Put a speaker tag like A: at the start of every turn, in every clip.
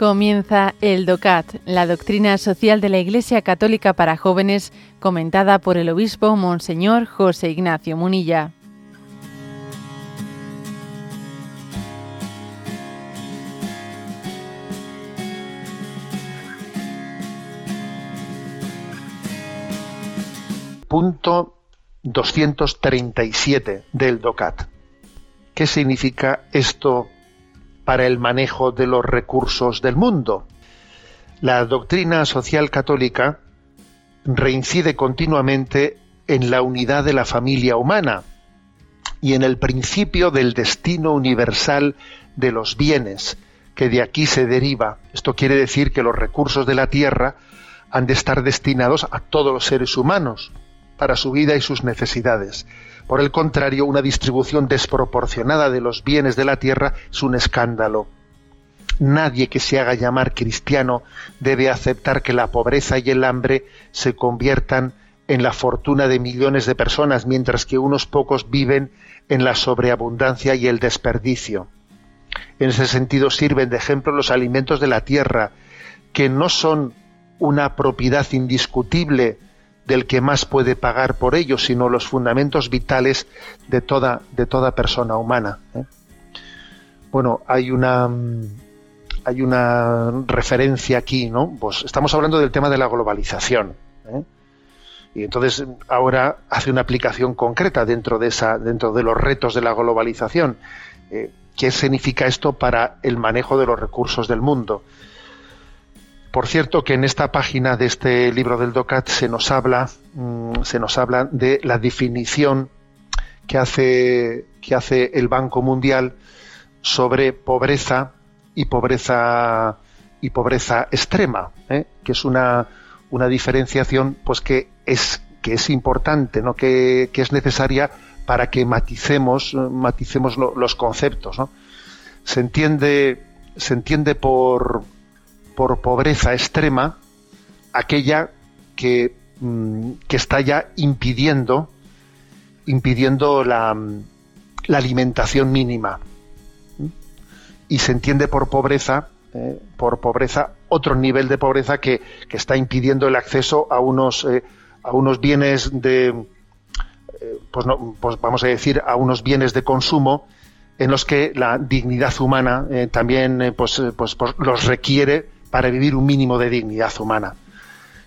A: Comienza el DOCAT, la doctrina social de la Iglesia Católica para jóvenes, comentada por el obispo Monseñor José Ignacio Munilla.
B: Punto 237 del DOCAT. ¿Qué significa esto para el manejo de los recursos del mundo. La doctrina social católica reincide continuamente en la unidad de la familia humana y en el principio del destino universal de los bienes, que de aquí se deriva. Esto quiere decir que los recursos de la tierra han de estar destinados a todos los seres humanos para su vida y sus necesidades. Por el contrario, una distribución desproporcionada de los bienes de la tierra es un escándalo. Nadie que se haga llamar cristiano debe aceptar que la pobreza y el hambre se conviertan en la fortuna de millones de personas, mientras que unos pocos viven en la sobreabundancia y el desperdicio. En ese sentido sirven de ejemplo los alimentos de la tierra, que no son una propiedad indiscutible del que más puede pagar por ellos, sino los fundamentos vitales de toda, de toda persona humana. ¿eh? Bueno, hay una, hay una referencia aquí, ¿no? Pues estamos hablando del tema de la globalización. ¿eh? Y entonces ahora hace una aplicación concreta dentro de, esa, dentro de los retos de la globalización. Eh, ¿Qué significa esto para el manejo de los recursos del mundo? Por cierto, que en esta página de este libro del DOCAT se nos habla, mm, se nos habla de la definición que hace, que hace el Banco Mundial sobre pobreza y pobreza y pobreza extrema, ¿eh? que es una, una diferenciación pues que es que es importante, ¿no? que, es necesaria para que maticemos, maticemos los conceptos. Se entiende, se entiende por, por pobreza extrema aquella que, mm, que está ya impidiendo, impidiendo la, la alimentación mínima. Y se entiende por pobreza, eh, por pobreza, otro nivel de pobreza que, que está impidiendo el acceso a unos, eh, a unos bienes de, eh, pues, no, pues vamos a decir, a unos bienes de consumo en los que la dignidad humana también pues, pues, pues, los requiere para vivir un mínimo de dignidad humana.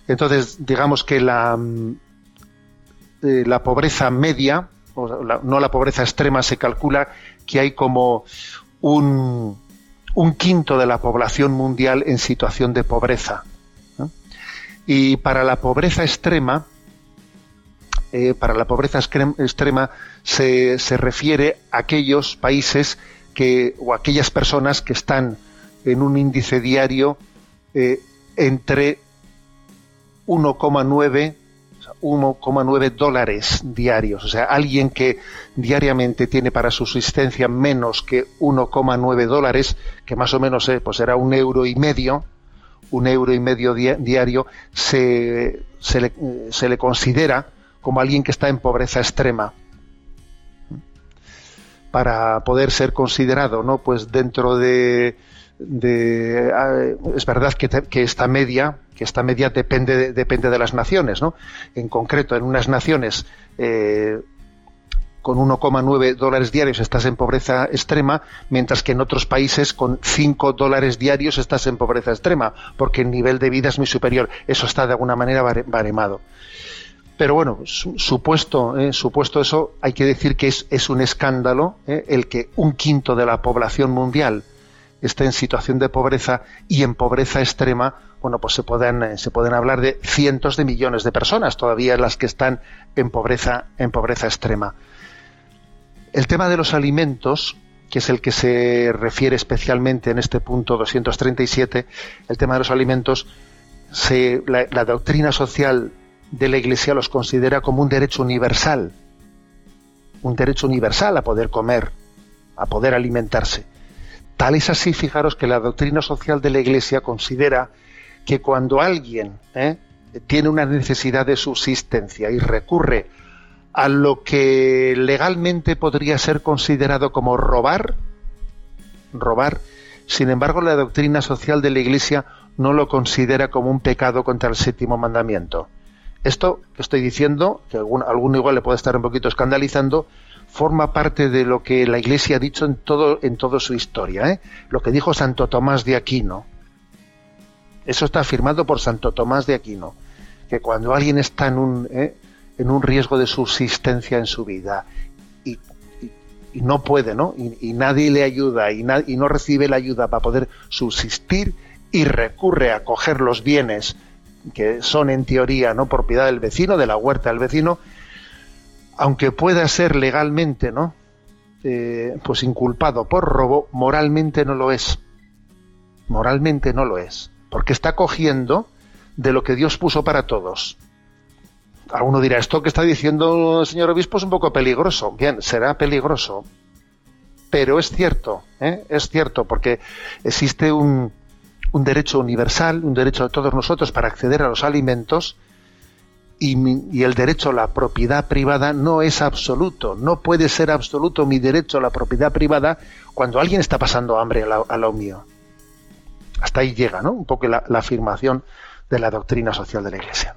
B: Entonces, digamos que la, mm, eh, la pobreza media, no la pobreza extrema, se calcula que hay como un, un quinto de la población mundial en situación de pobreza. Y para la pobreza extrema, eh, para la pobreza extrema se, se, refiere a aquellos países que, o aquellas personas que están en un índice diario eh, entre 1,9 1,9 dólares diarios. O sea, alguien que diariamente tiene para su subsistencia menos que 1,9 dólares, que más o menos eh, pues era un euro y medio, un euro y medio diario, se, se, le, se, le, considera como alguien que está en pobreza extrema. Para poder ser considerado, ¿no? Pues dentro de ah, es verdad que, esta media que esta media depende de, depende de las naciones ¿no? en concreto en unas naciones eh, con 1,9 dólares diarios estás en pobreza extrema, mientras que en otros países con 5 dólares diarios estás en pobreza extrema, porque el nivel de vida es muy superior. Eso está de alguna manera baremado. Pero bueno, supuesto, eh, supuesto eso, hay que decir que es, es un escándalo eh, el que un quinto de la población mundial está en situación de pobreza y en pobreza extrema, bueno, pues se pueden, eh, se pueden hablar de cientos de millones de personas todavía las que están en pobreza, en pobreza extrema. El tema de los alimentos, que es el que se refiere especialmente en este punto 237, el tema de los alimentos, la doctrina social de la Iglesia los considera como un derecho universal, un derecho universal a poder comer, a poder alimentarse. Es así, fijaros, que la doctrina social de la Iglesia considera que cuando alguien ¿eh? tiene una necesidad de subsistencia y recurre a lo que legalmente podría ser considerado como robar, robar, Sin embargo, la doctrina social de la Iglesia no lo considera como un pecado contra el séptimo mandamiento. Esto que estoy diciendo, que algún, alguno igual le puede estar un poquito escandalizando, forma parte de lo que la Iglesia ha dicho en todo en toda su historia, ¿eh? lo que dijo Santo Tomás de Aquino. Eso está afirmado por Santo Tomás de Aquino, que cuando alguien está en un, ¿eh? en un riesgo de subsistencia en su vida y, no puede, ¿no? Y, nadie le ayuda y, y no recibe la ayuda para poder subsistir y recurre a coger los bienes que son en teoría no propiedad del vecino, de la huerta del vecino, aunque pueda ser legalmente, ¿no? Eh, pues inculpado por robo, moralmente no lo es. Moralmente no lo es, porque está cogiendo de lo que Dios puso para todos. Alguno dirá, esto que está diciendo el señor obispo es un poco peligroso. Bien, será peligroso, pero es cierto, ¿eh? es cierto, porque existe un, un derecho universal, un derecho de todos nosotros para acceder a los alimentos, y, el derecho a la propiedad privada no es absoluto, no puede ser absoluto mi derecho a la propiedad privada cuando alguien está pasando hambre a, lo mío. Hasta ahí llega, ¿no? Un poco la afirmación de la doctrina social de la Iglesia.